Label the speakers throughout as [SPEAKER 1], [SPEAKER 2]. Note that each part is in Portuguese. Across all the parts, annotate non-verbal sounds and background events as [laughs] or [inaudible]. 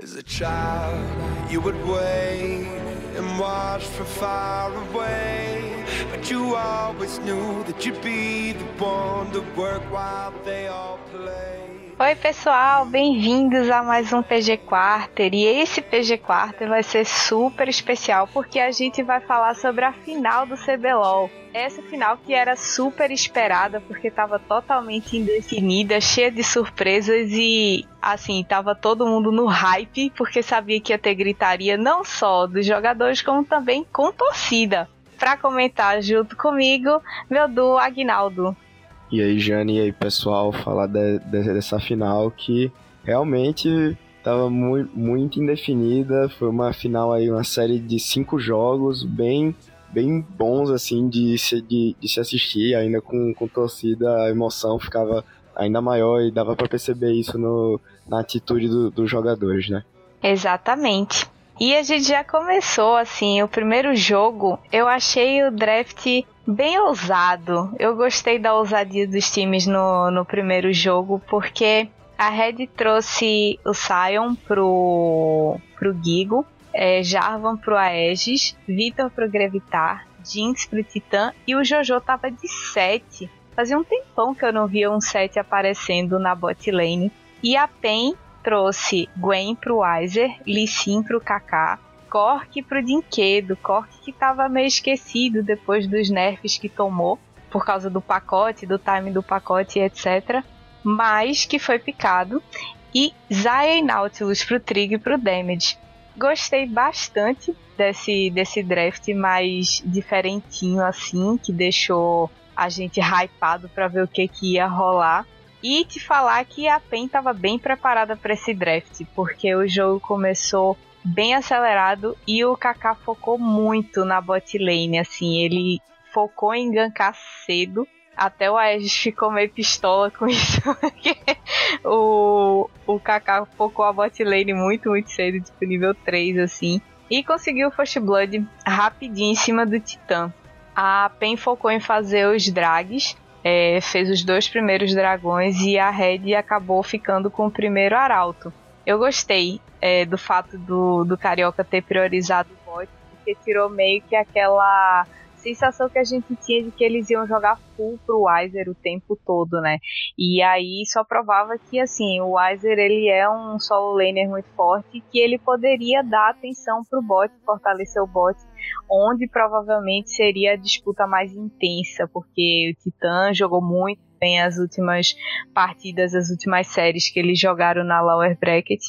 [SPEAKER 1] As a child, you would wait and watch from far away. But you always knew that you'd be the one to work while they all play. Oi, pessoal, bem-vindos a mais um PG Quarter. E esse PG Quarter vai ser super especial porque a gente vai falar sobre a final do CBLOL. Essa final que era super esperada porque estava totalmente indefinida, cheia de surpresas e assim, tava todo mundo no hype porque sabia que ia ter gritaria não só dos jogadores como também com torcida. Para comentar junto comigo, meu duo Agnaldo.
[SPEAKER 2] E aí, Jane, e aí, pessoal, falar de, de, dessa final que realmente estava muito, muito indefinida. Foi uma final aí, uma série de cinco jogos bem bem bons assim de se, de, de se assistir, ainda com, com torcida, a emoção ficava ainda maior e dava para perceber isso no, na atitude do, dos jogadores, né?
[SPEAKER 1] Exatamente. E a gente já começou assim, o primeiro jogo, eu achei o draft bem ousado. Eu gostei da ousadia dos times no, no primeiro jogo, porque a Red trouxe o Sion pro, pro Gigo, é, Jarvan pro Aegis, Vitor pro Grevitar, Jinx pro Titã e o Jojo tava de 7. Fazia um tempão que eu não via um 7 aparecendo na bot lane. E a PEN trouxe Gwen pro Weiser, Lee Sin pro Kaká, Cork pro Dinquedo, Cork que estava meio esquecido depois dos nerfs que tomou, por causa do pacote, do time do pacote, etc. Mas que foi picado. E Zaya e Nautilus pro Trig e pro Damage. Gostei bastante desse, desse draft mais diferentinho assim, que deixou a gente hypado para ver o que, que ia rolar. E te falar que a PEN estava bem preparada para esse draft, porque o jogo começou bem acelerado e o Kaká focou muito na bot lane, assim, ele focou em gankar cedo. Até o Aegis ficou meio pistola com [laughs] isso, porque o, o Kaká focou a bot lane muito, muito cedo, tipo nível 3, assim. E conseguiu o First Blood rapidinho em cima do Titã. A PEN focou em fazer os drags, é, fez os dois primeiros dragões e a Red acabou ficando com o primeiro arauto. Eu gostei é, do fato do, do Carioca ter priorizado o bot, porque tirou meio que aquela sensação que a gente tinha de que eles iam jogar full pro Weiser o tempo todo, né? E aí só provava que assim, o Weiser ele é um solo laner muito forte que ele poderia dar atenção pro bot, fortalecer o bot, onde provavelmente seria a disputa mais intensa, porque o Titã jogou muito bem as últimas partidas, as últimas séries que eles jogaram na lower bracket.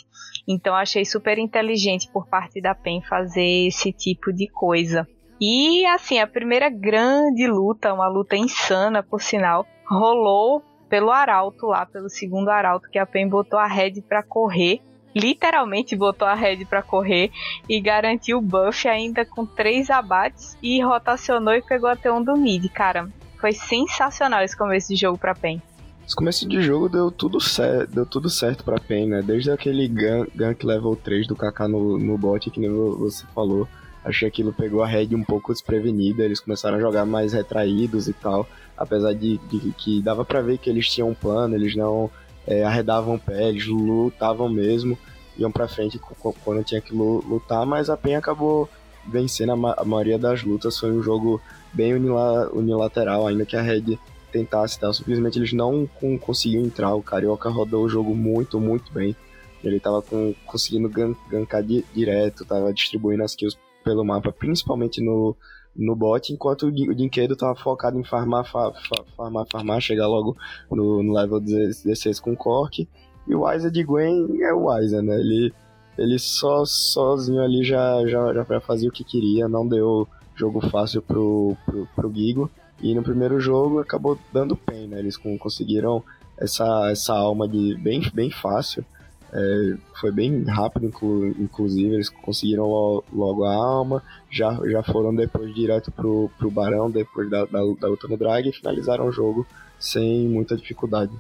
[SPEAKER 1] Então achei super inteligente por parte da PEN fazer esse tipo de coisa. E assim, a primeira grande luta, uma luta insana por sinal, rolou pelo Arauto lá, pelo segundo Arauto, que a PEN botou a Red para correr. Literalmente botou a Red para correr e garantiu o buff ainda com três abates e rotacionou e pegou até um do mid. Cara, foi sensacional esse começo de jogo pra PEN.
[SPEAKER 2] Esse começo de jogo deu tudo certo, deu tudo certo pra PEN, né? Desde aquele gank, gank level 3 do Kaká no, no bot, que nem você falou Achei que aquilo pegou a Red um pouco desprevenida, eles começaram a jogar mais retraídos e tal, apesar de, de que dava para ver que eles tinham um plano, eles não é, arredavam o pé, eles lutavam mesmo, iam para frente quando tinha que lutar, mas a PEN acabou vencendo a, ma a, maioria das lutas, foi um jogo bem unilateral, ainda que a Red tentasse tal, simplesmente eles não conseguiam entrar, o Carioca rodou o jogo muito, muito bem, ele tava com, conseguindo gankar di direto, tava distribuindo as kills pelo mapa, principalmente no, no bot, enquanto o Dinquedo tava focado em farmar, fa, fa, farmar, farmar, chegar logo no, no level 16 com Cork. E o Wiser de Gwen é o Wiser, né? Ele, ele só sozinho ali já, já, já fazia o que queria, não deu jogo fácil pro, pro, pro Gigo. E no primeiro jogo acabou dando pain, né? Eles conseguiram essa, essa alma de bem, bem fácil. É, foi bem rápido, inclu, inclusive, eles conseguiram logo a alma, já, já foram depois direto pro, pro Barão, depois da, da, da luta no drag, e finalizaram o jogo sem muita dificuldade.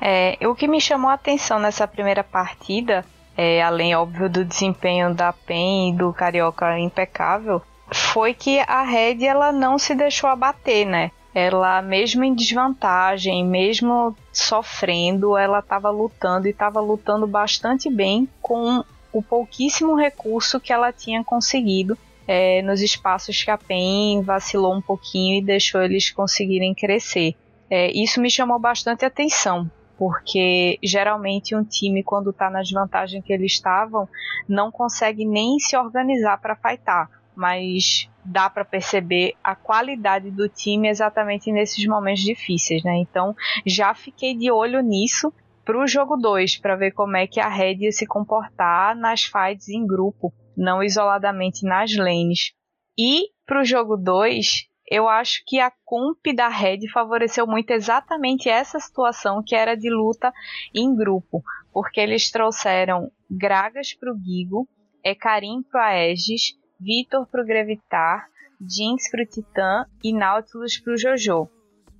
[SPEAKER 1] É, o que me chamou a atenção nessa primeira partida, é, além, óbvio, do desempenho da PEN e do Carioca impecável, foi que a Red ela não se deixou abater, né? ela mesmo em desvantagem, mesmo sofrendo, ela estava lutando e estava lutando bastante bem com o pouquíssimo recurso que ela tinha conseguido é, nos espaços que a PEN vacilou um pouquinho e deixou eles conseguirem crescer. É, isso me chamou bastante atenção, porque geralmente um time, quando está na desvantagem que eles estavam, não consegue nem se organizar para fightar. Mas dá para perceber a qualidade do time exatamente nesses momentos difíceis, né? Então já fiquei de olho nisso para o jogo 2, para ver como é que a Red ia se comportar nas fights em grupo, não isoladamente nas lanes. E para o jogo 2, eu acho que a comp da Red favoreceu muito exatamente essa situação que era de luta em grupo, porque eles trouxeram Gragas para o Gigo, Ekarim para Aegis, Vitor para o Grevitar, Jinx para o Titã e Nautilus para o Jojo.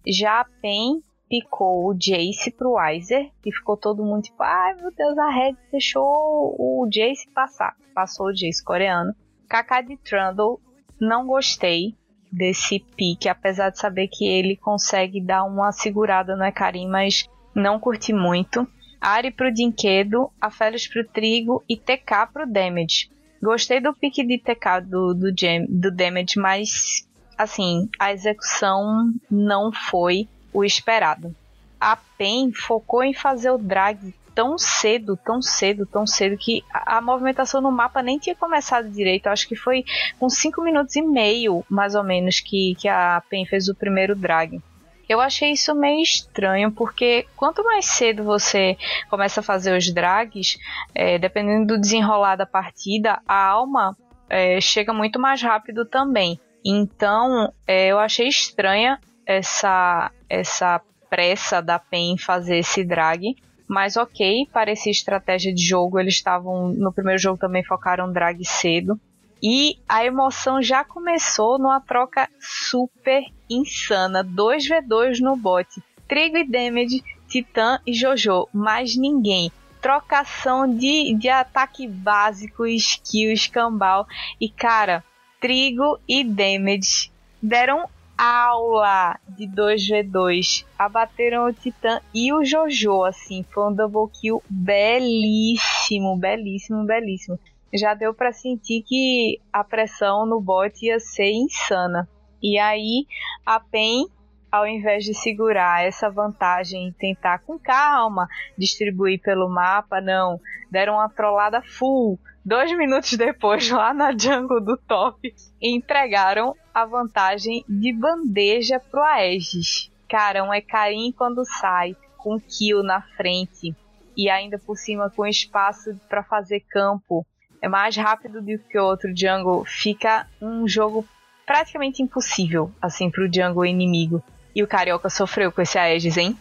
[SPEAKER 1] Já a PEN picou o Jace pro Weiser, que ficou todo mundo tipo, ai meu Deus, a Red deixou o Jace passar. Passou o Jace coreano. Kaká de Trundle, não gostei desse pique, apesar de saber que ele consegue dar uma segurada no Ekarim, mas não curti muito. Ari pro Dinquedo, a Félix pro Trigo e TK pro Damage. Gostei do pique de TK do, do, Jam, do Damage, mas assim, a execução não foi o esperado. A PEN focou em fazer o drag tão cedo, tão cedo, tão cedo que a, a movimentação no mapa nem tinha começado direito. Acho que foi com 5 minutos e meio, mais ou menos, que, que a PEN fez o primeiro drag. Eu achei isso meio estranho, porque quanto mais cedo você começa a fazer os drags, é, dependendo do desenrolar da partida, a alma é, chega muito mais rápido também. Então, é, eu achei estranha essa, essa pressa da PEN em fazer esse drag. Mas ok, parecia estratégia de jogo. Eles estavam. No primeiro jogo também focaram drag cedo. E a emoção já começou numa troca super insana. 2v2 no bot. Trigo e Damage, Titã e Jojo. Mais ninguém. Trocação de, de ataque básico, skill, escambau. E cara, Trigo e Damage deram aula de 2v2. Abateram o Titã e o Jojo, assim. Foi um double kill belíssimo, belíssimo, belíssimo. Já deu para sentir que a pressão no bot ia ser insana. E aí a PEN, ao invés de segurar essa vantagem e tentar com calma distribuir pelo mapa, não. Deram uma trollada full dois minutos depois, [laughs] lá na jungle do top, entregaram a vantagem de bandeja pro Aegis. Cara, um Ekarim quando sai, com kill na frente, e ainda por cima com espaço para fazer campo, é mais rápido do que o outro jungle, fica um jogo praticamente impossível, assim, pro jungle inimigo. E o Carioca sofreu com esse Aegis, hein?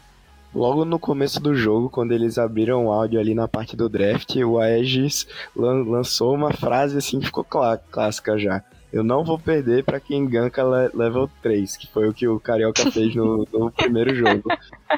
[SPEAKER 2] Logo no começo do jogo, quando eles abriram o áudio ali na parte do draft, o Aegis lan lançou uma frase assim que ficou clá clássica já. Eu não vou perder para quem ganka level 3, que foi o que o Carioca [laughs] fez no, no primeiro jogo.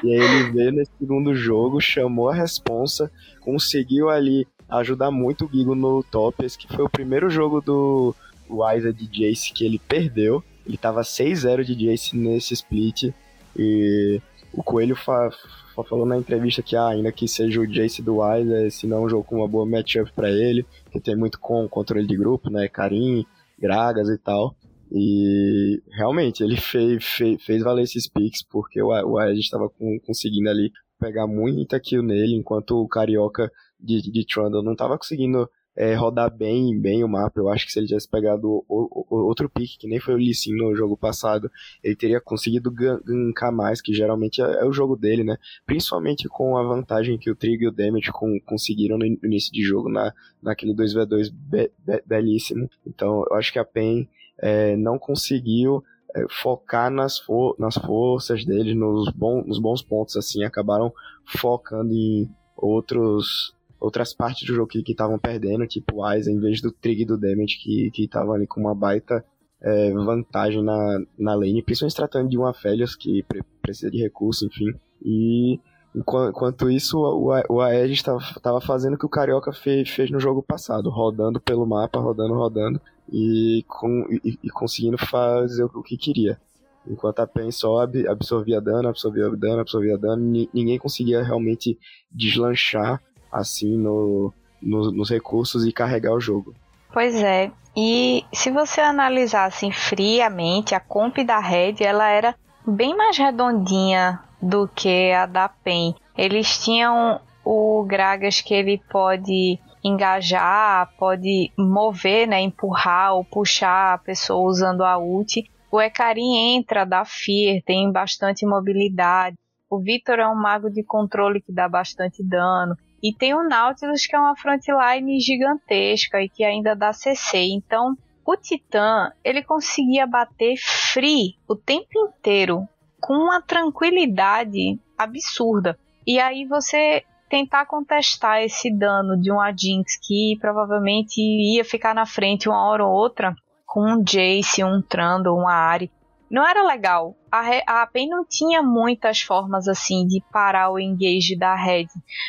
[SPEAKER 2] E aí ele veio nesse segundo jogo, chamou a responsa, conseguiu ali ajudar muito o Gigo no top. Esse que foi o primeiro jogo do Wiser de Jace que ele perdeu. Ele tava 6-0 de Jace nesse split. E o Coelho fa, fa, falou na entrevista que ah, ainda que seja o Jace do Wise, se não um jogo com uma boa matchup para ele, que tem muito com controle de grupo, né, Karim, Gragas e tal. E realmente ele fez, fez, valer esses picks porque o, o estava conseguindo ali pegar muita kill nele, enquanto o Carioca de, de Trundle não estava conseguindo é, rodar bem, bem o mapa. Eu acho que se ele tivesse pegado o, o, outro pick, que nem foi o Lee no jogo passado, ele teria conseguido gankar mais, que geralmente é, é, o jogo dele, né? Principalmente com a vantagem que o Trig e o Damage com, conseguiram no início de jogo, na, naquele 2v2 be, be, belíssimo. Então, eu acho que a PEN é, não conseguiu é, focar nas, for nas forças dele, nos, bons nos bons pontos, assim, acabaram focando em outros outras partes do jogo que estavam perdendo, tipo o em vez do Trig e do Damage, que estavam ali com uma baita é, vantagem na, na lane, principalmente tratando de uma Felios que pre precisa de recurso, enfim. E enquanto isso, o, o Aegis estava fazendo o que o Carioca fez, fez no jogo passado, rodando pelo mapa, rodando, rodando, e, com, e, e conseguindo fazer o, o que queria. Enquanto a PEN só absorvia dano, absorvia dano, absorvia dano, ninguém conseguia realmente deslanchar assim no, no, nos recursos e carregar o jogo.
[SPEAKER 1] Pois é. E se você analisar assim friamente, a comp da Red, ela era bem mais redondinha do que a da PEN. Eles tinham o Gragas que ele pode engajar, pode mover, né, empurrar ou puxar a pessoa usando a ult. O Ekarim entra, dá fear, tem bastante mobilidade. O Victor é um mago de controle que dá bastante dano. E tem o Nautilus, que é uma frontline gigantesca e que ainda dá CC. Então, o Titã, ele conseguia bater free o tempo inteiro, com uma tranquilidade absurda. E aí você tentar contestar esse dano de um Jinx que provavelmente ia ficar na frente uma hora ou outra com um Jace, um Trundle, uma Ari. Não era legal. A, a PEN não tinha muitas formas assim de parar o engage da Red.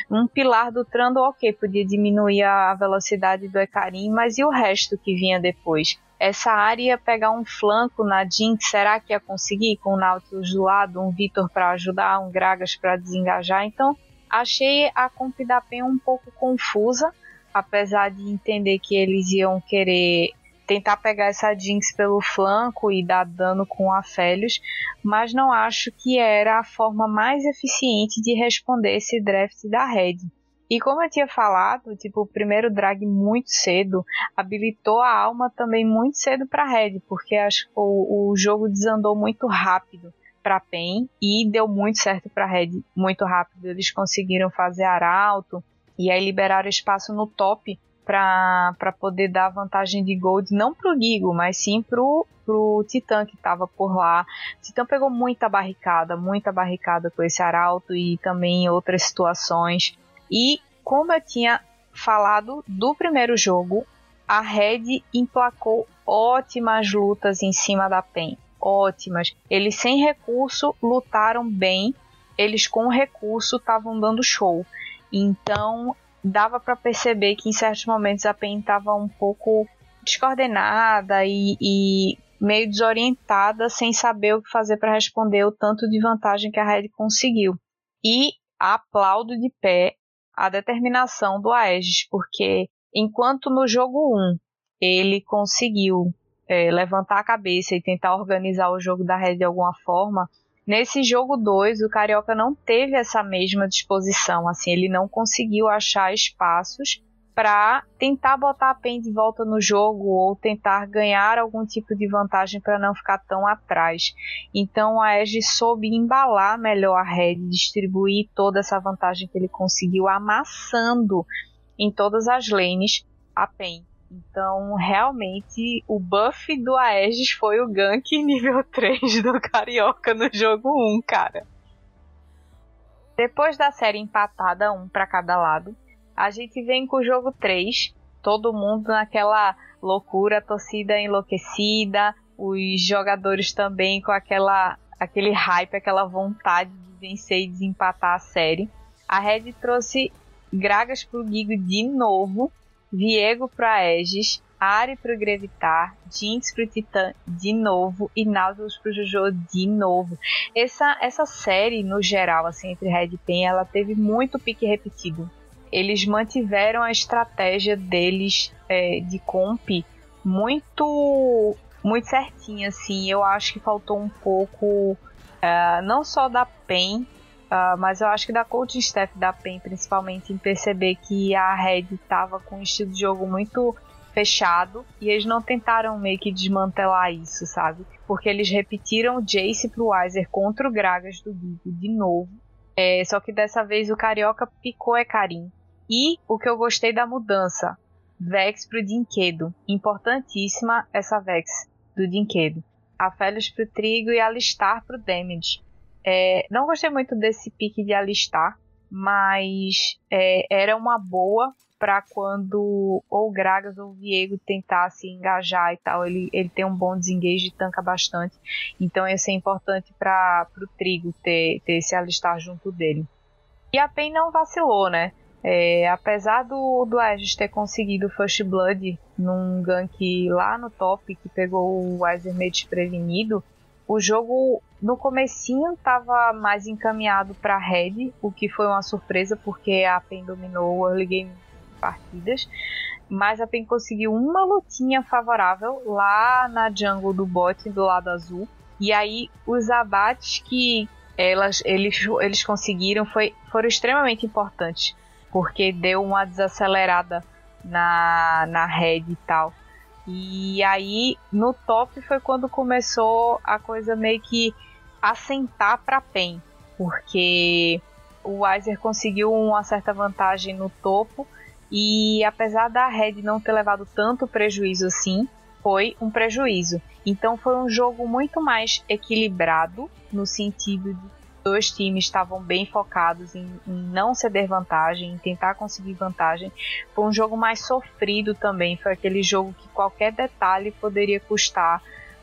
[SPEAKER 1] Um pilar do Trundle, ok, podia diminuir a velocidade do Ekarim, mas e o resto que vinha depois? Essa área ia pegar um flanco na Jinx, será que ia conseguir? Com o Nautilus do lado, um Vitor para ajudar, um Gragas para desengajar. Então, Achei a comp da PEN um pouco confusa, apesar de entender que eles iam querer tentar pegar essa Jinx pelo flanco e dar dano com a Félios, mas não acho que era a forma mais eficiente de responder esse draft da Red. E como eu tinha falado, tipo, o primeiro drag muito cedo habilitou a alma também muito cedo para Red, porque acho que o, o jogo desandou muito rápido para PEN e deu muito certo para Red muito rápido. Eles conseguiram fazer arauto e aí liberaram espaço no top para poder dar vantagem de gold não pro Gigo, mas sim pro pro Titã que estava por lá. O Titã pegou muita barricada, muita barricada com esse arauto e também em outras situações. E como eu tinha falado do primeiro jogo, a Red emplacou ótimas lutas em cima da PEN ótimas. Eles sem recurso lutaram bem, eles com recurso estavam dando show. Então dava para perceber que em certos momentos a PEN estava um pouco descoordenada e, e, meio desorientada, sem saber o que fazer para responder o tanto de vantagem que a Red conseguiu. E aplaudo de pé a determinação do Aegis, porque enquanto no jogo 1 ele conseguiu é, levantar a cabeça e tentar organizar o jogo da Red de alguma forma. Nesse jogo 2, o Carioca não teve essa mesma disposição, assim, ele não conseguiu achar espaços para tentar botar a PEN de volta no jogo ou tentar ganhar algum tipo de vantagem para não ficar tão atrás. Então a Edge soube embalar melhor a Red, distribuir toda essa vantagem que ele conseguiu amassando em todas as lanes a PEN. Então, realmente, o buff do Aegis foi o gank nível [laughs] 3 do Carioca no jogo 1, cara. Depois da série empatada, um para cada lado, a gente vem com o jogo 3, todo mundo naquela loucura, torcida enlouquecida, os jogadores também com aquela aquele hype, aquela vontade de vencer e desempatar a série. A Red trouxe Gragas pro Gigo de novo Viego pro Aegis, Ari pro Grevitar, Jinx pro Titã de novo e Nautilus pro Jojo de novo. Essa, essa série, no geral, assim, entre Red Pen, ela teve muito pique repetido. Eles mantiveram a estratégia deles é, de comp muito muito certinha, assim. Eu acho que faltou um pouco, uh, não só da PEN, Uh, mas eu acho que da coaching staff da PEN, principalmente, em perceber que a Red estava com um estilo de jogo muito fechado e eles não tentaram meio que desmantelar isso, sabe? Porque eles repetiram o Jace pro Weiser contra o Gragas do Gigo de novo. É, só que dessa vez o Carioca picou é Karim. E o que eu gostei da mudança, Vex pro Dinquedo. Importantíssima essa Vex do Dinquedo. A Félix pro Trigo e a Alistar pro Damage. É, não gostei muito desse pique de alistar, mas é, era uma boa para quando ou Gragas ou Viego tentasse engajar e tal. Ele, ele tem um bom desengage e tanca bastante. Então ia ser importante para o Trigo ter, ter esse alistar junto dele. E a PEN não vacilou, né? É, apesar do, do Aegis ter conseguido First Blood num gank lá no top que pegou o Weiser meio desprevenido, o jogo no comecinho estava mais encaminhado para Red, o que foi uma surpresa porque a PEN dominou o early game partidas, mas a PEN conseguiu uma lutinha favorável lá na jungle do bot do lado azul. E aí os abates que elas, eles, eles conseguiram foi, foram extremamente importantes, porque deu uma desacelerada na, na red e tal. E aí no top foi quando começou a coisa meio que assentar para PEN, porque o Weiser conseguiu uma certa vantagem no topo e apesar da Red não ter levado tanto prejuízo assim, foi um prejuízo. Então foi um jogo muito mais equilibrado no sentido de dois times estavam bem focados em, em, não ceder vantagem, em tentar conseguir vantagem. Foi um jogo mais sofrido também. Foi aquele jogo que qualquer detalhe poderia custar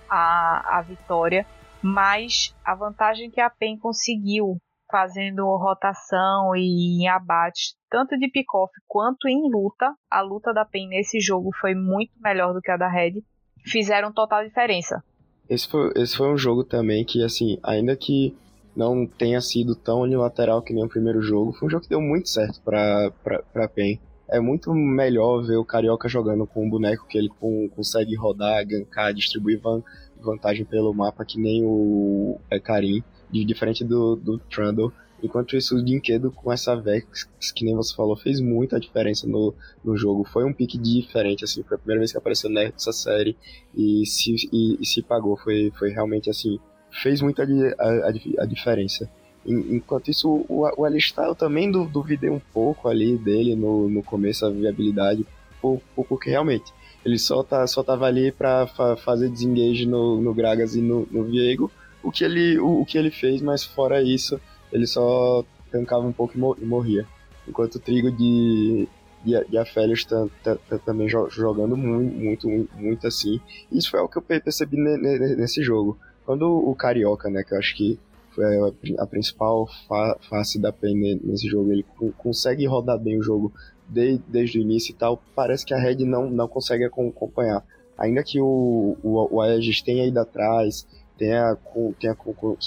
[SPEAKER 1] a, a vitória. Mas a vantagem que a PEN conseguiu fazendo rotação e em abates, tanto de pick-off quanto em luta, a luta da PEN nesse jogo foi muito melhor do que a da Red, fizeram total diferença.
[SPEAKER 2] Esse foi, esse foi um jogo também que, assim, ainda que não tenha sido tão unilateral que nem o primeiro jogo, foi um jogo que deu muito certo pra, pra, pra PEN. É muito melhor ver o Carioca jogando com um boneco que ele consegue rodar, gankar, distribuir van, vantagem pelo mapa, que nem o é, Karim, de, diferente do, do Trundle. Enquanto isso, o Dinquedo com essa Vex, que nem você falou, fez muita diferença no, no jogo. Foi um pique diferente, assim, foi a primeira vez que apareceu nessa série e se, e, e se pagou. Foi, foi realmente, assim, fez muita a, a, a diferença. Enquanto isso, o, o Alistar eu também duvidei um pouco ali dele no, no começo, a viabilidade, porque realmente ele só, tá, só tava ali pra fa fazer desengage no, no Gragas e no, no Viego, o que, ele, o, o, que ele fez, mas fora isso, ele só tancava um pouco e, morria. Enquanto o Trigo de, de, de Afélios tá, tá, tá, também jogando muito, muito, muito assim. Isso foi o que eu percebi nesse jogo. Quando o Carioca, né, que eu acho que foi a, principal fa face da PEN nesse jogo, ele consegue rodar bem o jogo de, desde o início e tal, parece que a Red não, não consegue acompanhar. Ainda que o, o, o Aegis tenha ido atrás, tenha, tenha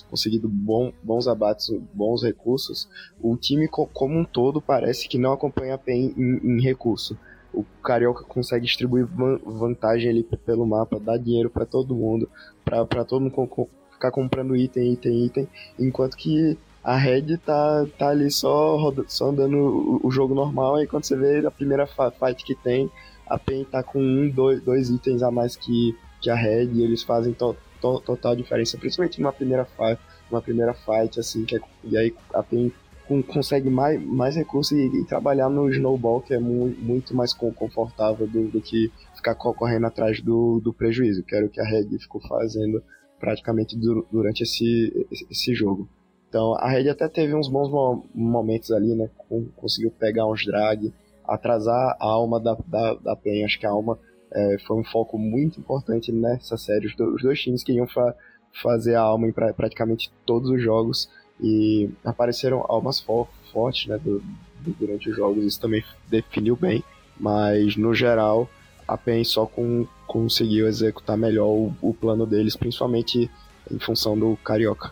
[SPEAKER 2] conseguido bom, bons abates, bons recursos, o time como um todo parece que não acompanha PEN em, em recurso o Carioca consegue distribuir vantagem ali pelo mapa, dar dinheiro para todo mundo, para todo mundo ficar comprando item, item, item, enquanto que a Red tá, tá ali só, só andando o, o, jogo normal, e quando você vê a primeira fight que tem, a PEN tá com um, dois, dois itens a mais que, que a Red, e eles fazem to, to, total diferença, principalmente numa primeira fight, uma primeira fight, assim, que é, e aí a PEN com, consegue mais, mais recursos e, e, trabalhar no snowball, que é mu muito mais confortável do, do, que ficar correndo atrás do, do prejuízo, que era o que a Red ficou fazendo praticamente du durante esse, esse jogo. Então a Red até teve uns bons mo momentos ali, né? Conseguiu pegar uns drag, atrasar a alma da, da, da. Acho que a alma é, foi um foco muito importante nessa série. Os, do, os dois times queriam fa fazer a alma em pra praticamente todos os jogos e apareceram almas fo fortes né, do, do, durante os jogos, isso também definiu bem, mas no geral a PEN só com, conseguiu executar melhor o, o, plano deles, principalmente em função do Carioca.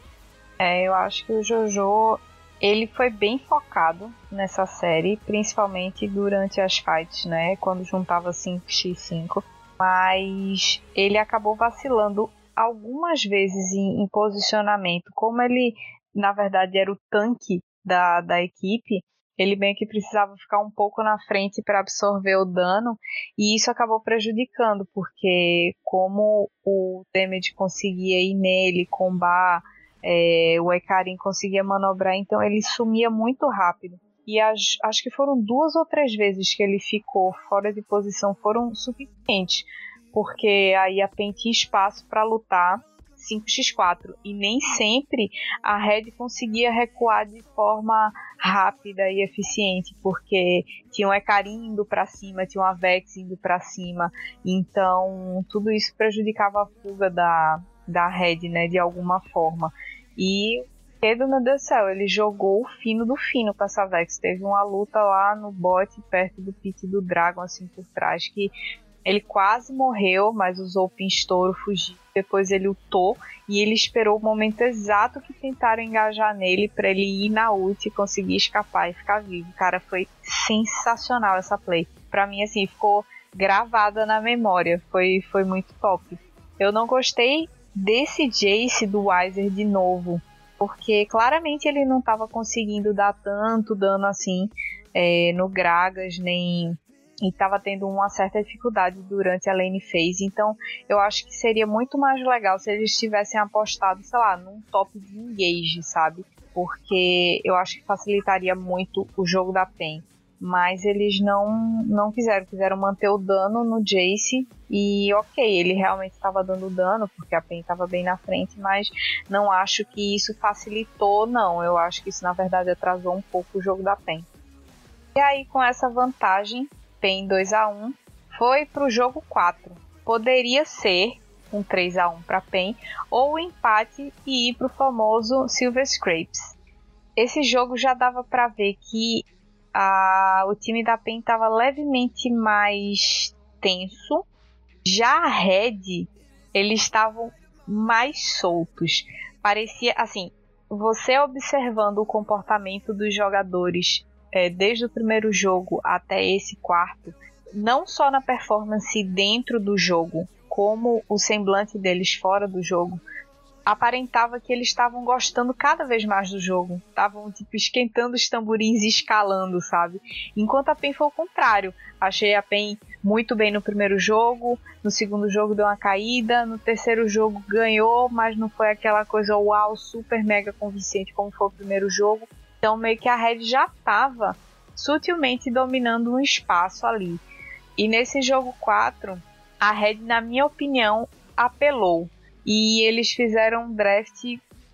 [SPEAKER 1] É, eu acho que o Jojo ele foi bem focado nessa série, principalmente durante as fights, né? Quando juntava 5x5. Mas ele acabou vacilando algumas vezes em, em posicionamento. Como ele na verdade era o tanque da, da equipe, ele bem que precisava ficar um pouco na frente para absorver o dano, e isso acabou prejudicando, porque como o damage conseguia ir nele, combar, é, o Ekarin conseguia manobrar, então ele sumia muito rápido. E as, acho que foram duas ou três vezes que ele ficou fora de posição, foram suficientes, porque aí a PEN tinha espaço para lutar 5x4 e nem sempre a Red conseguia recuar de forma rápida e eficiente, porque tinha um Ekarim indo para cima, tinha um Avex indo para cima, então tudo isso prejudicava a fuga da, da Red, né, de alguma forma. E Pedro, meu Deus do céu, ele jogou o fino do fino com essa Vex. Teve uma luta lá no bot, perto do pit do Dragon, assim, por trás, que Ele quase morreu, mas usou o pinstouro, fugiu. Depois ele lutou e ele esperou o momento exato que tentaram engajar nele para ele ir na ult e conseguir escapar e ficar vivo. Cara, foi sensacional essa play. Pra mim, assim, ficou gravada na memória. Foi, foi muito top. Eu não gostei desse Jace do Weiser de novo, porque claramente ele não estava conseguindo dar tanto dano assim é, no Gragas, nem e estava tendo uma certa dificuldade durante a lane phase. Então, eu acho que seria muito mais legal se eles tivessem apostado, sei lá, num top de engage, sabe? Porque eu acho que facilitaria muito o jogo da PEN mas eles não não fizeram, quiseram manter o dano no Jace e ok, ele realmente estava dando dano porque a Pen estava bem na frente, mas não acho que isso facilitou, não. Eu acho que isso na verdade atrasou um pouco o jogo da Pen. E aí com essa vantagem, Pen 2 a 1 foi para o jogo 4. Poderia ser um 3 a 1 para Pen ou empate e ir para o famoso Silver Scrapes. Esse jogo já dava para ver que a, o time da PEN estava levemente mais tenso. Já a Red, eles estavam mais soltos. Parecia assim, você observando o comportamento dos jogadores é, desde o primeiro jogo até esse quarto, não só na performance dentro do jogo, como o semblante deles fora do jogo, aparentava que eles estavam gostando cada vez mais do jogo. Estavam, tipo, esquentando os tamborins e escalando, sabe? Enquanto a PEN foi o contrário. Achei a PEN muito bem no primeiro jogo, no segundo jogo deu uma caída, no terceiro jogo ganhou, mas não foi aquela coisa uau, super mega convincente como foi o primeiro jogo. Então meio que a Red já estava sutilmente dominando um espaço ali. E nesse jogo 4, a Red, na minha opinião, apelou e eles fizeram um draft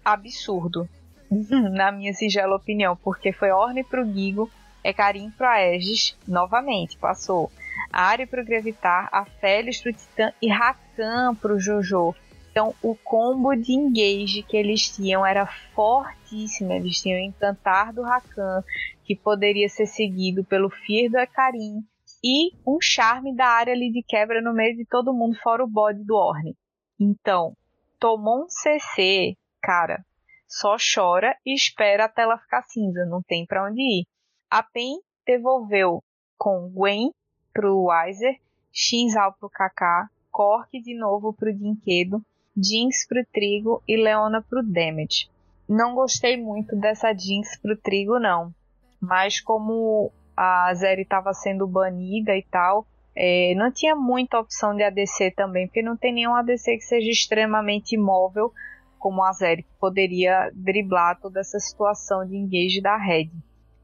[SPEAKER 1] absurdo, [laughs] na minha singela opinião, porque foi Orne pro Gigo, Ecarim pro Aegis, novamente, passou. Ari pro Gravitar, a Félix pro Titã e Rakan pro Jojo. Então, o combo de engage que eles tinham era fortíssimo. Eles tinham Encantar do Rakan, que poderia ser seguido pelo Fear do Ecarim, e um charme da área ali de quebra no meio de todo mundo, fora o bode do Orne. Então, tomou um CC, cara, só chora e espera a tela ficar cinza, não tem para onde ir. A PEN devolveu com Gwen pro Weiser, Shinzal pro Kaká, Cork de novo pro Dinquedo, Jinx pro Trigo e Leona pro Damage. Não gostei muito dessa Jinx pro Trigo não, mas como a Zeri estava sendo banida e tal, é, não tinha muita opção de ADC também, porque não tem nenhum ADC que seja extremamente imóvel como a Zeri, que poderia driblar toda essa situação de engage da Red.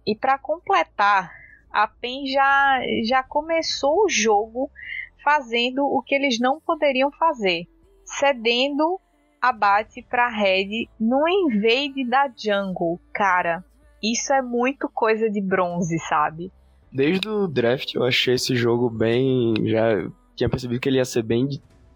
[SPEAKER 1] E para completar, a PEN já, já começou o jogo fazendo o que eles não poderiam fazer, cedendo abate para Red no invade da jungle. Cara, isso é muito coisa de bronze, sabe?
[SPEAKER 2] Desde o draft eu achei esse jogo bem. Já tinha percebido que ele ia ser bem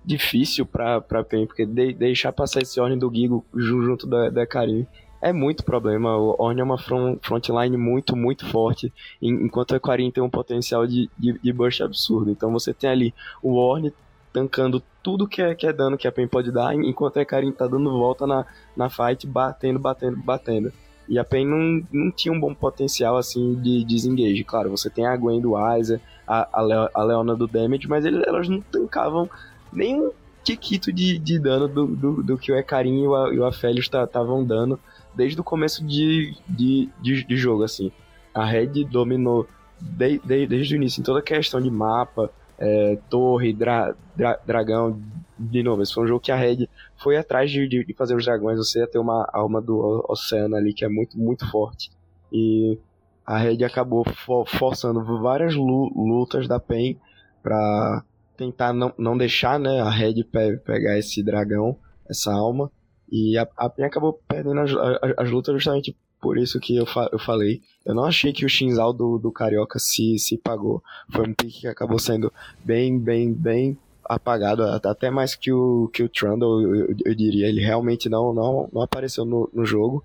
[SPEAKER 2] difícil pra, pra PEN, porque de, deixar passar esse Orne do Gigo junto da, da Karim é muito problema. O Orne é uma front, frontline muito, muito forte, enquanto a Karim tem um potencial de, de, de burst absurdo. Então você tem ali o Orne tancando tudo que é, que é dano que a PEN pode dar, enquanto a Karim tá dando volta na, na fight, batendo, batendo, batendo. E a PEN não, não tinha um bom potencial assim de desengage. Claro, você tem a Gwen do Weiser, a, a, Leo, a Leona do Damage, mas eles, elas não tancavam nem um tiquito de, de dano do, do, do que o Ecarim e o, e o Aphelios estavam dando desde o começo de, de, de, de, jogo, assim. A Red dominou de, de, desde o início em toda a questão de mapa, é, torre, dra, dra, dragão, de novo, esse foi um jogo que a Red foi atrás de, de, fazer os dragões, você ia ter uma alma do oceano ali que é muito, muito forte. E a Red acabou for, forçando várias lutas da PEN para tentar não, não deixar né, a Red pe pegar esse dragão, essa alma. E a, a PEN acabou perdendo as, as, as, lutas justamente por isso que eu, fa eu falei. Eu não achei que o Shinzal do, do Carioca se, se pagou. Foi um pique que acabou sendo bem, bem, bem apagado, até mais que o, que o Trundle, eu, eu diria. Ele realmente não, não, não apareceu no, no jogo.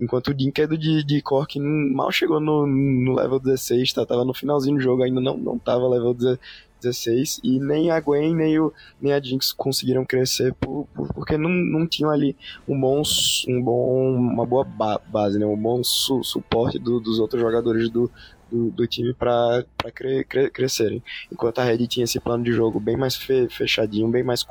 [SPEAKER 2] Enquanto o Dinkedo de, de Cork mal chegou no, no level 16, tá, tava no finalzinho do jogo, ainda não, não tava level 16 e nem a Gwen nem, o, nem a Jinx conseguiram crescer por, por, porque não, não tinham ali um bom, um bom uma boa ba base, né? um bom su suporte do, dos outros jogadores do, do, do time para cre, cre, crescerem. Enquanto a Red tinha esse plano de jogo bem mais fe, fechadinho, bem mais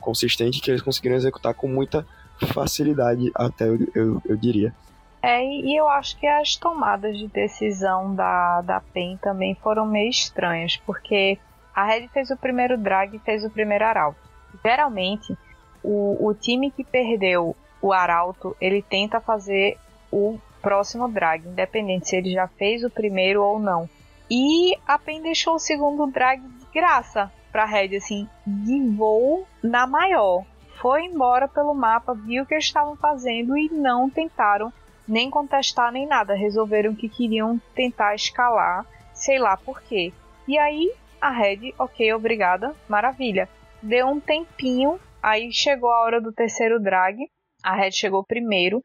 [SPEAKER 2] consistente, que eles conseguiram executar com muita facilidade, até eu, eu, eu diria.
[SPEAKER 1] É, e eu acho que as tomadas de decisão da, da PEN também foram meio estranhas, porque a Red fez o primeiro drag e fez o primeiro arauto. Geralmente, o, o time que perdeu o arauto, ele tenta fazer o próximo drag, independente se ele já fez o primeiro ou não. E a PEN deixou o segundo drag de graça pra Red, assim, de voo na maior. Foi embora pelo mapa, viu o que eles estavam fazendo e não tentaram nem contestar nem nada. Resolveram que queriam tentar escalar, sei lá por quê. E aí a Red, ok, obrigada, maravilha. Deu um tempinho, aí chegou a hora do terceiro drag. A Red chegou primeiro,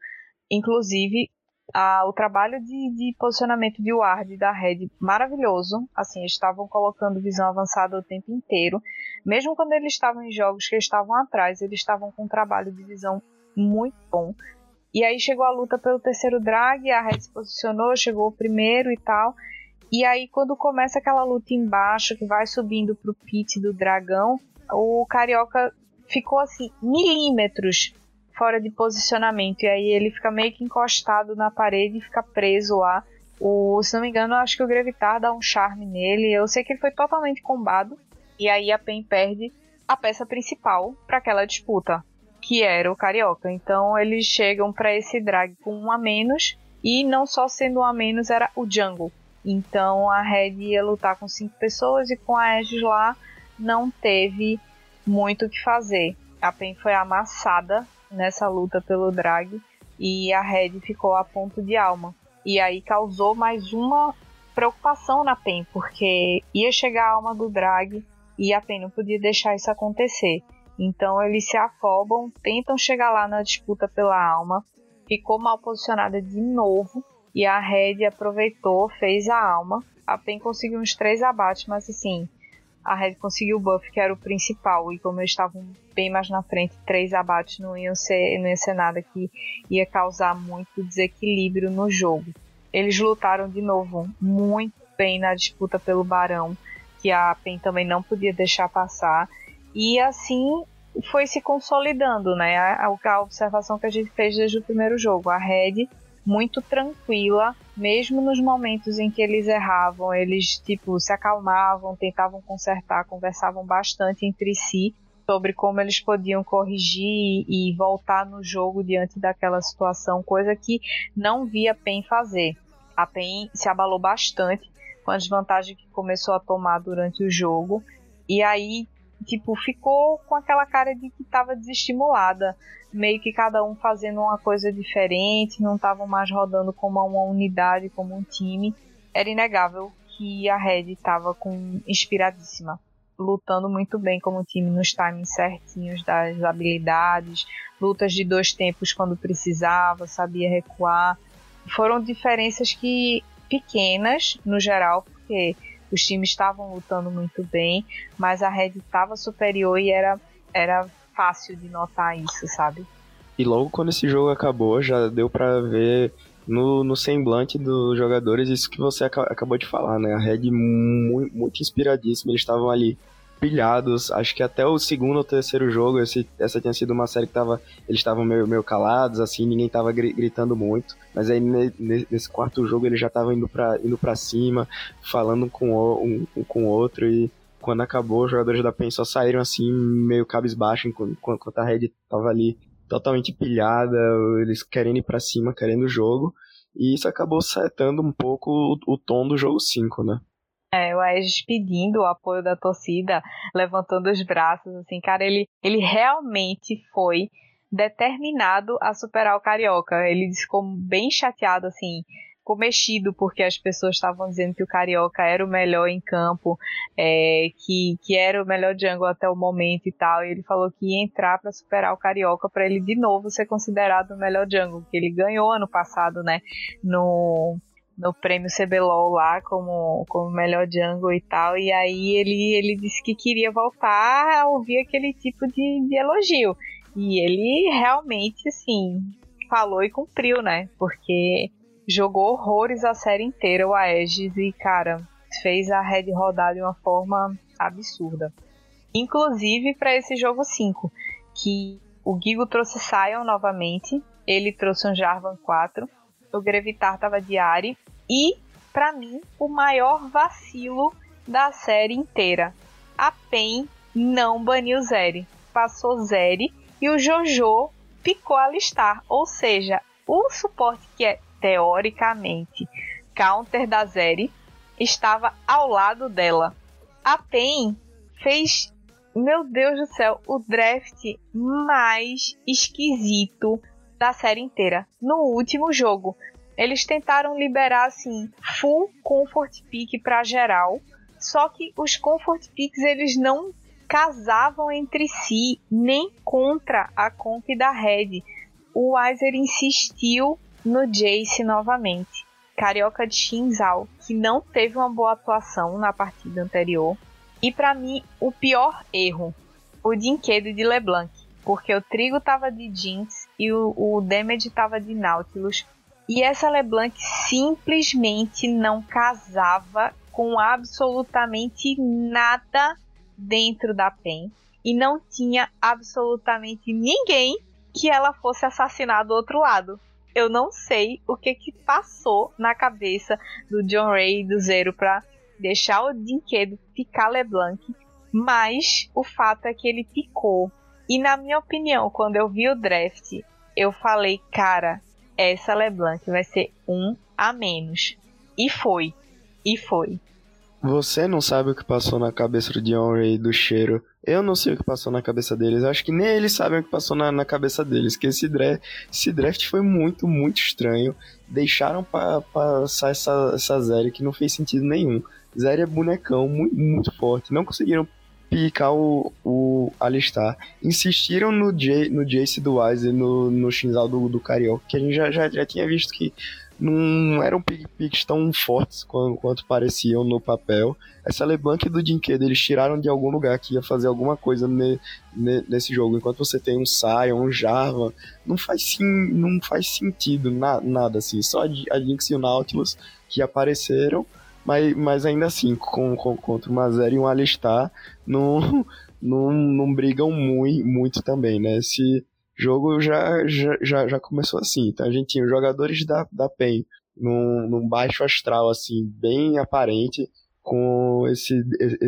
[SPEAKER 1] inclusive a, o trabalho de, de, posicionamento de ward da Red maravilhoso. Assim, estavam colocando visão avançada o tempo inteiro. Mesmo quando eles estavam em jogos que estavam atrás, eles estavam com um trabalho de visão muito bom. E aí chegou a luta pelo terceiro drag, a Red se posicionou, chegou primeiro e tal. E aí quando começa aquela luta embaixo, que vai subindo pro pit do dragão, o Carioca ficou assim, milímetros fora de posicionamento. E aí ele fica meio que encostado na parede e fica preso lá. O, se não me engano, acho que o Grevitar dá um charme nele. Eu sei que ele foi totalmente combado. E aí a PEN perde a peça principal para aquela disputa que era o Carioca. Então eles chegam para esse drag com um a menos e não só sendo um a menos era o Jungle. Então a Red ia lutar com cinco pessoas e com a Aegis lá não teve muito o que fazer. A PEN foi amassada nessa luta pelo drag e a Red ficou a ponto de alma. E aí causou mais uma preocupação na PEN, porque ia chegar a alma do drag e a PEN não podia deixar isso acontecer. Então eles se afobam, tentam chegar lá na disputa pela alma, ficou mal posicionada de novo e a Red aproveitou, fez a alma. A PEN conseguiu uns três abates, mas assim, a Red conseguiu o buff que era o principal e como eles estavam bem mais na frente, três abates não iam ser, não ia ser nada que ia causar muito desequilíbrio no jogo. Eles lutaram de novo muito bem na disputa pelo Barão, que a PEN também não podia deixar passar. E assim foi se consolidando, né? A, a observação que a gente fez desde o primeiro jogo. A Red muito tranquila, mesmo nos momentos em que eles erravam, eles tipo se acalmavam, tentavam consertar, conversavam bastante entre si sobre como eles podiam corrigir e voltar no jogo diante daquela situação, coisa que não via PEN fazer. A PEN se abalou bastante com a desvantagem que começou a tomar durante o jogo. E aí tipo, ficou com aquela cara de que estava desestimulada. Meio que cada um fazendo uma coisa diferente, não estavam mais rodando como uma unidade, como um time. Era inegável que a Red estava com inspiradíssima, lutando muito bem como time nos timings certinhos das habilidades, lutas de dois tempos quando precisava, sabia recuar. Foram diferenças que pequenas no geral, porque os times estavam lutando muito bem, mas a Red estava superior e era, era fácil de notar isso, sabe?
[SPEAKER 2] E logo quando esse jogo acabou, já deu para ver no, no semblante dos jogadores isso que você acabou de falar, né? A Red muito inspiradíssima, eles estavam ali pilhados. Acho que até o segundo ou terceiro jogo, esse, essa tinha sido uma série que tava, eles estavam meio, meio calados, assim, ninguém tava gritando muito. Mas aí nesse quarto jogo eles já estavam indo pra, indo pra cima, falando com o, um, um com o outro e quando acabou, os jogadores da PEN só saíram assim, meio cabisbaixo, enquanto, a Red tava ali totalmente pilhada, eles querendo ir pra cima, querendo o jogo. E isso acabou setando um pouco o, o tom do jogo 5, né?
[SPEAKER 1] É, o Aegis pedindo o apoio da torcida, levantando os braços, assim, cara, ele, ele realmente foi determinado a superar o Carioca. Ele ficou bem chateado, assim, ficou mexido porque as pessoas estavam dizendo que o Carioca era o melhor em campo, é, que, que era o melhor jungle até o momento e tal. E ele falou que ia entrar para superar o Carioca para ele de novo ser considerado o melhor jungle, que ele ganhou ano passado, né, no no prêmio CBLOL lá como, como melhor jungle e tal. E aí ele, ele disse que queria voltar a ouvir aquele tipo de, de elogio. E ele realmente, assim, falou e cumpriu, né? Porque jogou horrores a série inteira o Aegis e, cara, fez a Red rodar de uma forma absurda. Inclusive para esse jogo 5, que o Gigo trouxe Sion novamente, ele trouxe um Jarvan 4, o Grevitar tava de e, para mim, o maior vacilo da série inteira. A PEN não baniu Zeri, passou Zeri e o Jojo picou a listar, ou seja, o suporte que é teoricamente counter da Zeri estava ao lado dela. A PEN fez, meu Deus do céu, o draft mais esquisito da série inteira. No último jogo, eles tentaram liberar assim full comfort pick para geral, só que os comfort picks eles não casavam entre si nem contra a comp da Red. O Weiser insistiu no Jace novamente. Carioca de Shinzal, que não teve uma boa atuação na partida anterior. E para mim, o pior erro, o Dinquedo de LeBlanc, porque o Trigo tava de Jinx e o, o Damage tava de Nautilus. E essa LeBlanc simplesmente não casava com absolutamente nada dentro da PEN. E não tinha absolutamente ninguém que ela fosse assassinar do outro lado eu não sei o que que passou na cabeça do John Ray e do Zero para deixar o Dinquedo picar LeBlanc, mas o fato é que ele picou. E na minha opinião, quando eu vi o draft, eu falei, cara, essa LeBlanc vai ser um a menos. E foi. E foi.
[SPEAKER 2] Você não sabe o que passou na cabeça do John Ray do cheiro eu não sei o que passou na cabeça deles. Acho que nem eles sabem o que passou na, na cabeça deles. Que esse draft, esse draft foi muito, muito estranho. Deixaram passar essa, essa Zeri que não fez sentido nenhum. Zeri é bonecão, muito, muito forte. Não conseguiram picar o, o Alistar. Insistiram no, J, no Jace do Wise no, no Shinzal do, do Carioca, que a gente já, já, já tinha visto que não eram pick tão fortes quanto, quanto, pareciam no papel. Essa LeBlanc do Dinquedo eles tiraram de algum lugar que ia fazer alguma coisa ne, ne, nesse jogo. Enquanto você tem um Sion, um Jarvan, não faz, sim, não faz sentido na, nada assim. Só a Jinx e o Nautilus que apareceram, mas, mas ainda assim, com, com, contra uma Zero e um Alistar, não, não, não brigam muito, muito também, né? Se jogo já, já, já começou assim. Então a gente tinha os jogadores da, da PEN num, num baixo astral, assim, bem aparente, com esse,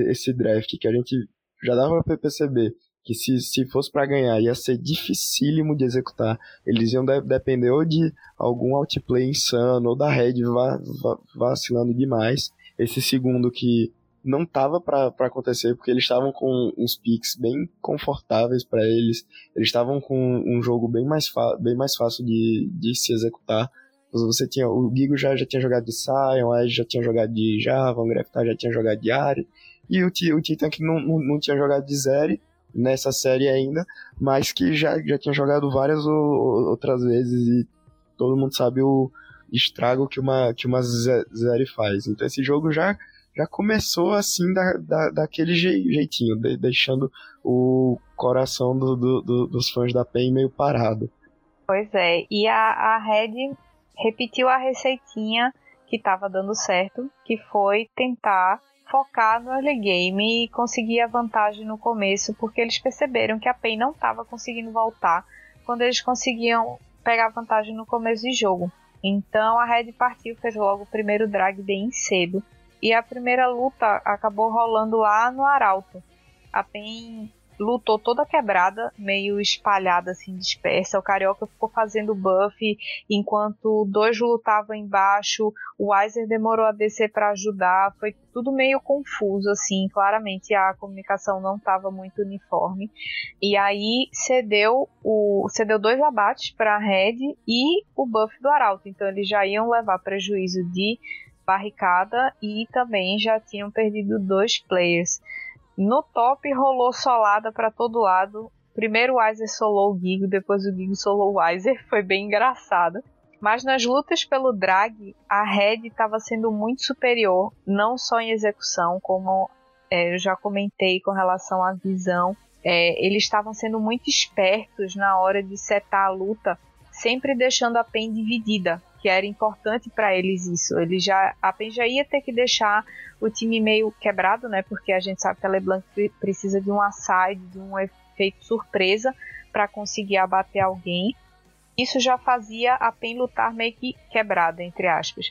[SPEAKER 2] esse draft que a gente já dava para perceber que se, se fosse para ganhar ia ser dificílimo de executar. Eles iam de, depender ou de algum outplay insano ou da red va, va, vacilando demais. Esse segundo que não tava para acontecer, porque eles estavam com uns picks bem confortáveis para eles, eles estavam com um jogo bem mais, bem mais fácil de, de se executar. Você tinha, o Gigo já, já tinha jogado de Sion, o Edge já tinha jogado de Java, o Greftar já tinha jogado de Ari, e o, o Titan que não, não, não tinha jogado de Zeri nessa série ainda, mas que já, já tinha jogado várias outras vezes e todo mundo sabe o estrago que uma, que uma Zeri faz. Então esse jogo já já começou assim da, da, daquele jeitinho, de, deixando o coração do, do, do, dos fãs da PEN meio parado.
[SPEAKER 1] Pois é, e a, a Red repetiu a receitinha que estava dando certo, que foi tentar focar no early game e conseguir a vantagem no começo, porque eles perceberam que a PEN não estava conseguindo voltar quando eles conseguiam pegar vantagem no começo de jogo. Então a Red partiu, fez logo o primeiro drag bem cedo e a primeira luta acabou rolando lá no Arauto. A PEN lutou toda quebrada, meio espalhada, assim, dispersa. O Carioca ficou fazendo buff, enquanto dois lutavam embaixo. O Weiser demorou a descer para ajudar. Foi tudo meio confuso, assim. Claramente a comunicação não estava muito uniforme. E aí cedeu o cedeu dois abates para a Red e o buff do Arauto. Então eles já iam levar prejuízo de barricada e também já tinham perdido dois players. No top rolou solada para todo lado. Primeiro o Weiser solou o Gigo, depois o Gigo solou o Weiser, [laughs] foi bem engraçado. Mas nas lutas pelo drag, a Red estava sendo muito superior, não só em execução, como é, eu já comentei com relação à visão. É, eles estavam sendo muito espertos na hora de setar a luta, sempre deixando a PEN dividida, que era importante para eles isso. Ele já a PEN já ia ter que deixar o time meio quebrado, né? Porque a gente sabe que a LeBlanc precisa de um asside, de um efeito surpresa para conseguir abater alguém. Isso já fazia a PEN lutar meio que quebrada, entre aspas.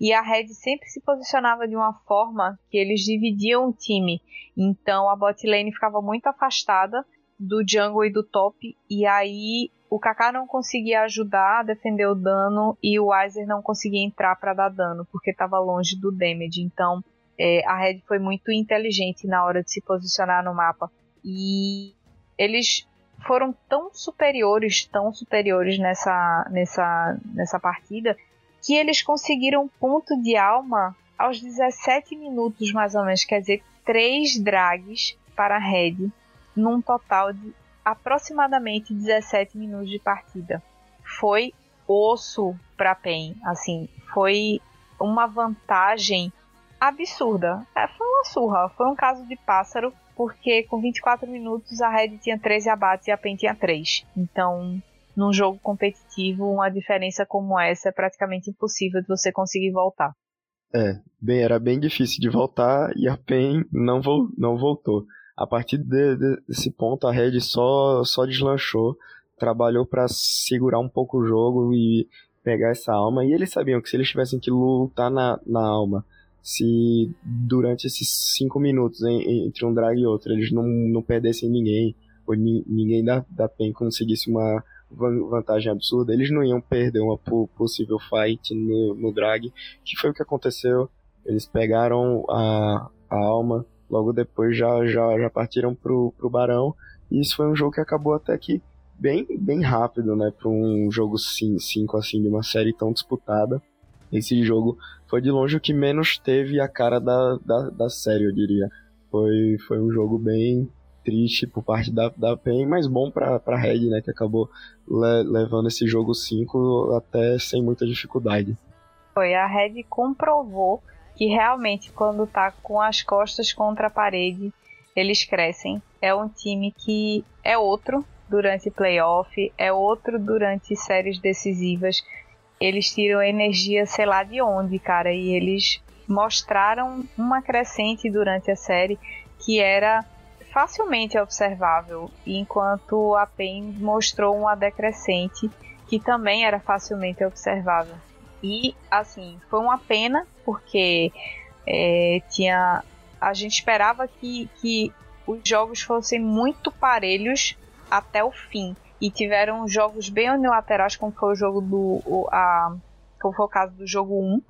[SPEAKER 1] E a Red sempre se posicionava de uma forma que eles dividiam o time. Então a bot lane ficava muito afastada do jungle e do top. E aí o Kaká não conseguia ajudar a defender o dano e o Weiser não conseguia entrar para dar dano, porque estava longe do damage. Então é, a Red foi muito inteligente na hora de se posicionar no mapa. E eles foram tão superiores, tão superiores nessa, nessa, nessa partida, que eles conseguiram ponto de alma aos 17 minutos, mais ou menos. Quer dizer, três drags para a Red, num total de aproximadamente 17 minutos de partida. Foi osso para PEN, assim, foi uma vantagem absurda. É, foi uma surra, foi um caso de pássaro porque com 24 minutos a Red tinha 13 abates e a PEN tinha 3. Então, num jogo competitivo, uma diferença como essa é praticamente impossível de você conseguir voltar.
[SPEAKER 2] É, bem, era bem difícil de voltar e a PEN não, vo não voltou. A partir de, de, desse ponto, a Red só, só deslanchou, trabalhou para segurar um pouco o jogo e pegar essa alma. E eles sabiam que se eles tivessem que lutar na, na alma se durante esses cinco minutos em, entre um drag e outro eles não, não perdessem ninguém, ou ni, ninguém da, da PEN conseguisse uma vantagem absurda, eles não iam perder uma possível fight no, no drag, que foi o que aconteceu. Eles pegaram a, a alma, logo depois já, já, já partiram pro, pro Barão, e isso foi um jogo que acabou até que bem, bem rápido, né, para um jogo 5 assim, de uma série tão disputada. Esse jogo foi de longe o que menos teve a cara da, da, da série, eu diria. Foi, foi um jogo bem triste por parte da, da PEN, mas bom pra, pra Red, né, que acabou le, levando esse jogo 5 até sem muita dificuldade.
[SPEAKER 1] Foi, a Red comprovou que realmente quando tá com as costas contra a parede, eles crescem. É um time que é outro durante playoff, é outro durante séries decisivas eles tiram energia, sei lá de onde, cara, e eles mostraram uma crescente durante a série que era facilmente observável, enquanto a PEN mostrou uma decrescente que também era facilmente observável. E assim, foi uma pena porque é, tinha a gente esperava que, que os jogos fossem muito parelhos até o fim e tiveram jogos bem unilaterais, como foi o jogo do. O, a, como foi o caso do jogo 1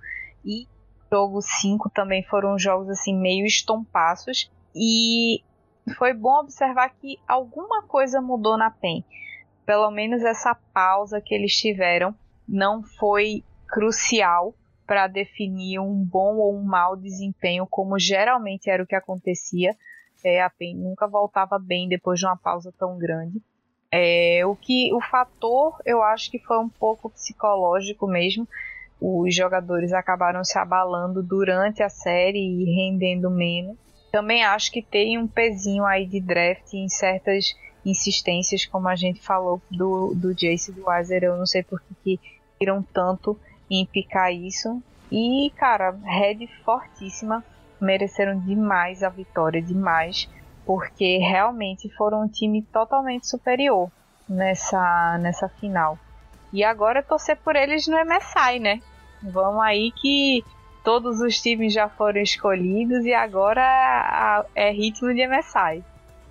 [SPEAKER 1] e jogo 5 também foram jogos assim meio estompaços e foi bom observar que alguma coisa mudou na PEN. Pelo menos essa pausa que eles tiveram não foi crucial para definir um bom ou um mau desempenho, como geralmente era o que acontecia. É, a PEN nunca voltava bem depois de uma pausa tão grande. É, o que o fator eu acho que foi um pouco psicológico mesmo. Os jogadores acabaram se abalando durante a série e rendendo menos. Também acho que tem um pezinho aí de draft em certas insistências, como a gente falou do, do Jace e do Weiser. Eu não sei por que viram tanto em picar isso. E, cara, Red fortíssima. Mereceram demais a vitória, demais porque realmente foram um time totalmente superior nessa, nessa final. E agora torcer por eles no MSI, né? Vamos aí que todos os times já foram escolhidos e agora é ritmo de MSI.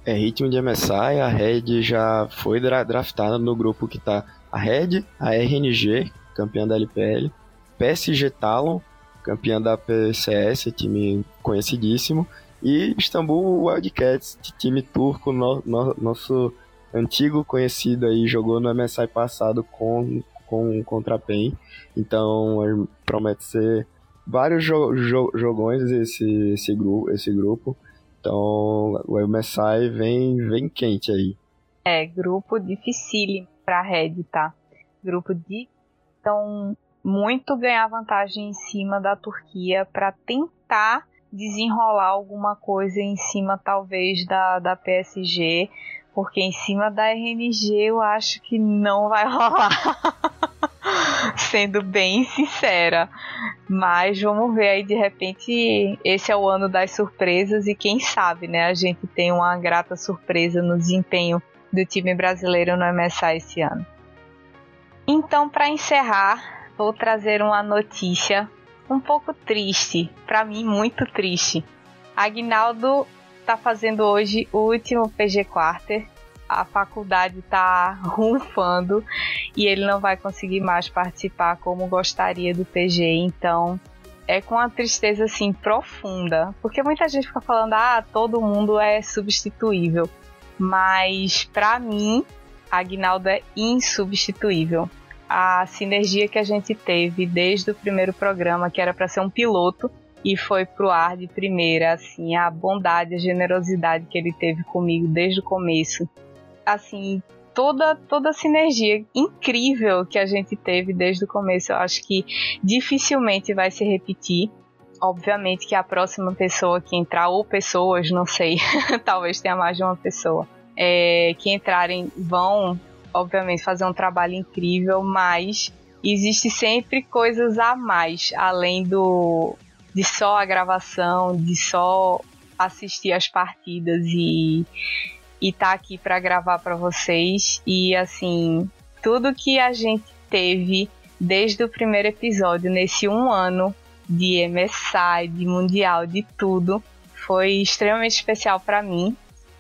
[SPEAKER 2] É ritmo de MSI, a Red já foi draftada no grupo que tá a Red, a RNG, campeã da LPL, PSG Talon, campeã da PCS, time conhecidíssimo, e Istambul Wildcats, time turco, no, no, nosso antigo conhecido aí, jogou no MSI passado com, com, contra a PEN. Então promete ser vários jo, jo, jogões esse, esse, grupo, esse grupo. Então o MSI vem, vem quente aí.
[SPEAKER 1] É, grupo dificílimo pra Red, tá? Grupo de então muito ganhar vantagem em cima da Turquia para tentar desenrolar alguma coisa em cima talvez da, da PSG, porque em cima da RNG eu acho que não vai [laughs] rolar. Sendo bem sincera. Mas vamos ver aí, de repente, esse é o ano das surpresas e quem sabe, né? A gente tem uma grata surpresa no desempenho do time brasileiro no MSI esse ano. Então, para encerrar, vou trazer uma notícia um pouco triste, para mim muito triste. Agnaldo está fazendo hoje o último PG Quarter. A faculdade está [laughs] rufando e ele não vai conseguir mais participar como gostaria do PG. Então, é com uma tristeza assim profunda, porque muita gente fica falando: "Ah, todo mundo é substituível". Mas para mim, Agnaldo é insubstituível a sinergia que a gente teve desde o primeiro programa, que era para ser um piloto, e foi pro ar de primeira, assim, a bondade, a generosidade que ele teve comigo desde o começo. Assim, toda toda a sinergia incrível que a gente teve desde o começo, eu acho que dificilmente vai se repetir. Obviamente que a próxima pessoa que entrar, ou pessoas, não sei, [laughs] talvez tenha mais de uma pessoa, é, que entrarem vão obviamente, fazer um trabalho incrível, mas existe sempre coisas a mais, além do de só a gravação, de só assistir as partidas e e tá aqui para gravar para vocês. E assim, tudo que a gente teve desde o primeiro episódio nesse um ano de MSI, de mundial, de tudo, foi extremamente especial para mim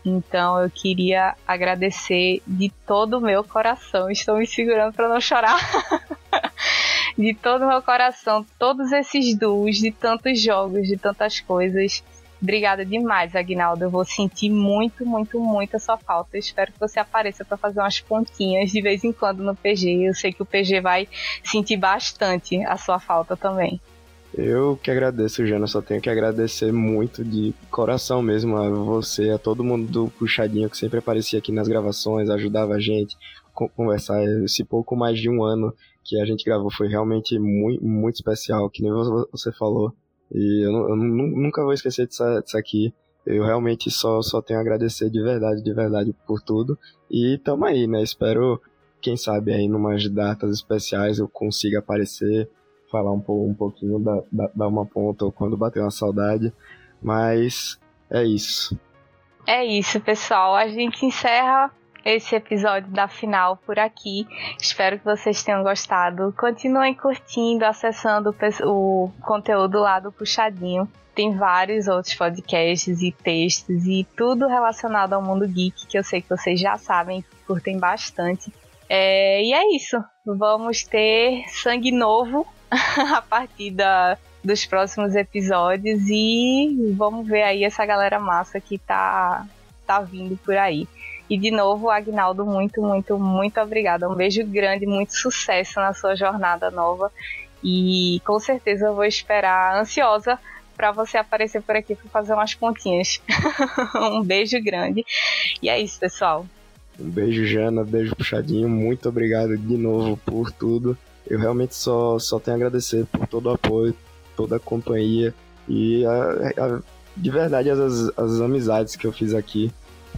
[SPEAKER 1] então eu queria agradecer de todo o meu coração. Estou me segurando para não chorar. [laughs] de todo o meu coração, todos esses duos, de tantos jogos, de tantas coisas. Obrigada demais, Agnaldo. Eu vou sentir muito, muito, muito a sua falta. Eu espero que você apareça para fazer umas pontinhas de vez em quando no PG. Eu sei que o PG vai sentir bastante a sua falta também.
[SPEAKER 2] Eu que agradeço, Jana, só tenho que agradecer muito de coração mesmo a você, a todo mundo do Puxadinho que sempre aparecia aqui nas gravações, ajudava a gente a conversar. Esse pouco mais de um ano que a gente gravou foi realmente muito, muito especial, que nem você falou. E eu, eu nunca vou esquecer disso, disso aqui. Eu realmente só, só tenho a agradecer de verdade, de verdade por tudo. E tamo aí, né? Espero, quem sabe aí, numas datas especiais eu consiga aparecer falar um, um pouquinho, dar, dar uma ponta ou quando bater uma saudade. Mas é isso.
[SPEAKER 1] É isso, pessoal. A gente encerra esse episódio da final por aqui. Espero que vocês tenham gostado. Continuem curtindo, acessando o conteúdo lá do Puxadinho. Tem vários outros podcasts e textos e tudo relacionado ao mundo geek que eu sei que vocês já sabem, curtem bastante. É, e é isso. Vamos ter sangue novo [laughs] a partir da, dos próximos episódios e vamos ver aí essa galera massa que tá, tá vindo por aí. E de novo, Agnaldo, muito, muito, muito obrigada. Um beijo grande, muito sucesso na sua jornada nova. E com certeza eu vou esperar ansiosa para você aparecer por aqui para fazer umas pontinhas. [laughs] um beijo grande. E é isso, pessoal.
[SPEAKER 2] Um beijo, Jana. Beijo puxadinho. Muito obrigado de novo por tudo eu realmente só, só tenho a agradecer por todo o apoio, toda a companhia e a, a, de verdade as, as amizades que eu fiz aqui.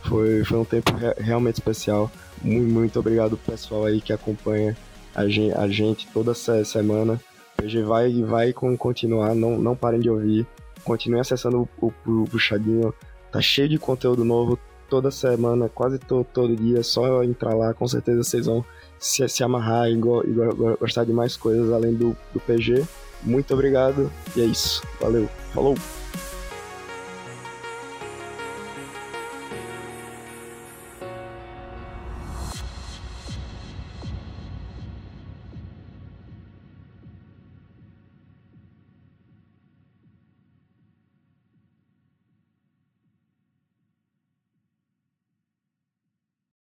[SPEAKER 2] Foi, foi um tempo re, realmente especial. Muito, muito obrigado pessoal aí que acompanha a gente, a gente toda essa semana. O PG vai vai continuar, não, não parem de ouvir. Continuem acessando o, o, Puxadinho. Tá cheio de conteúdo novo toda semana, quase todo, todo dia. É só entrar lá, com certeza vocês vão se, se amarrar e, go, e gostar de mais coisas além do, do PG. Muito obrigado e é isso. Valeu. Falou!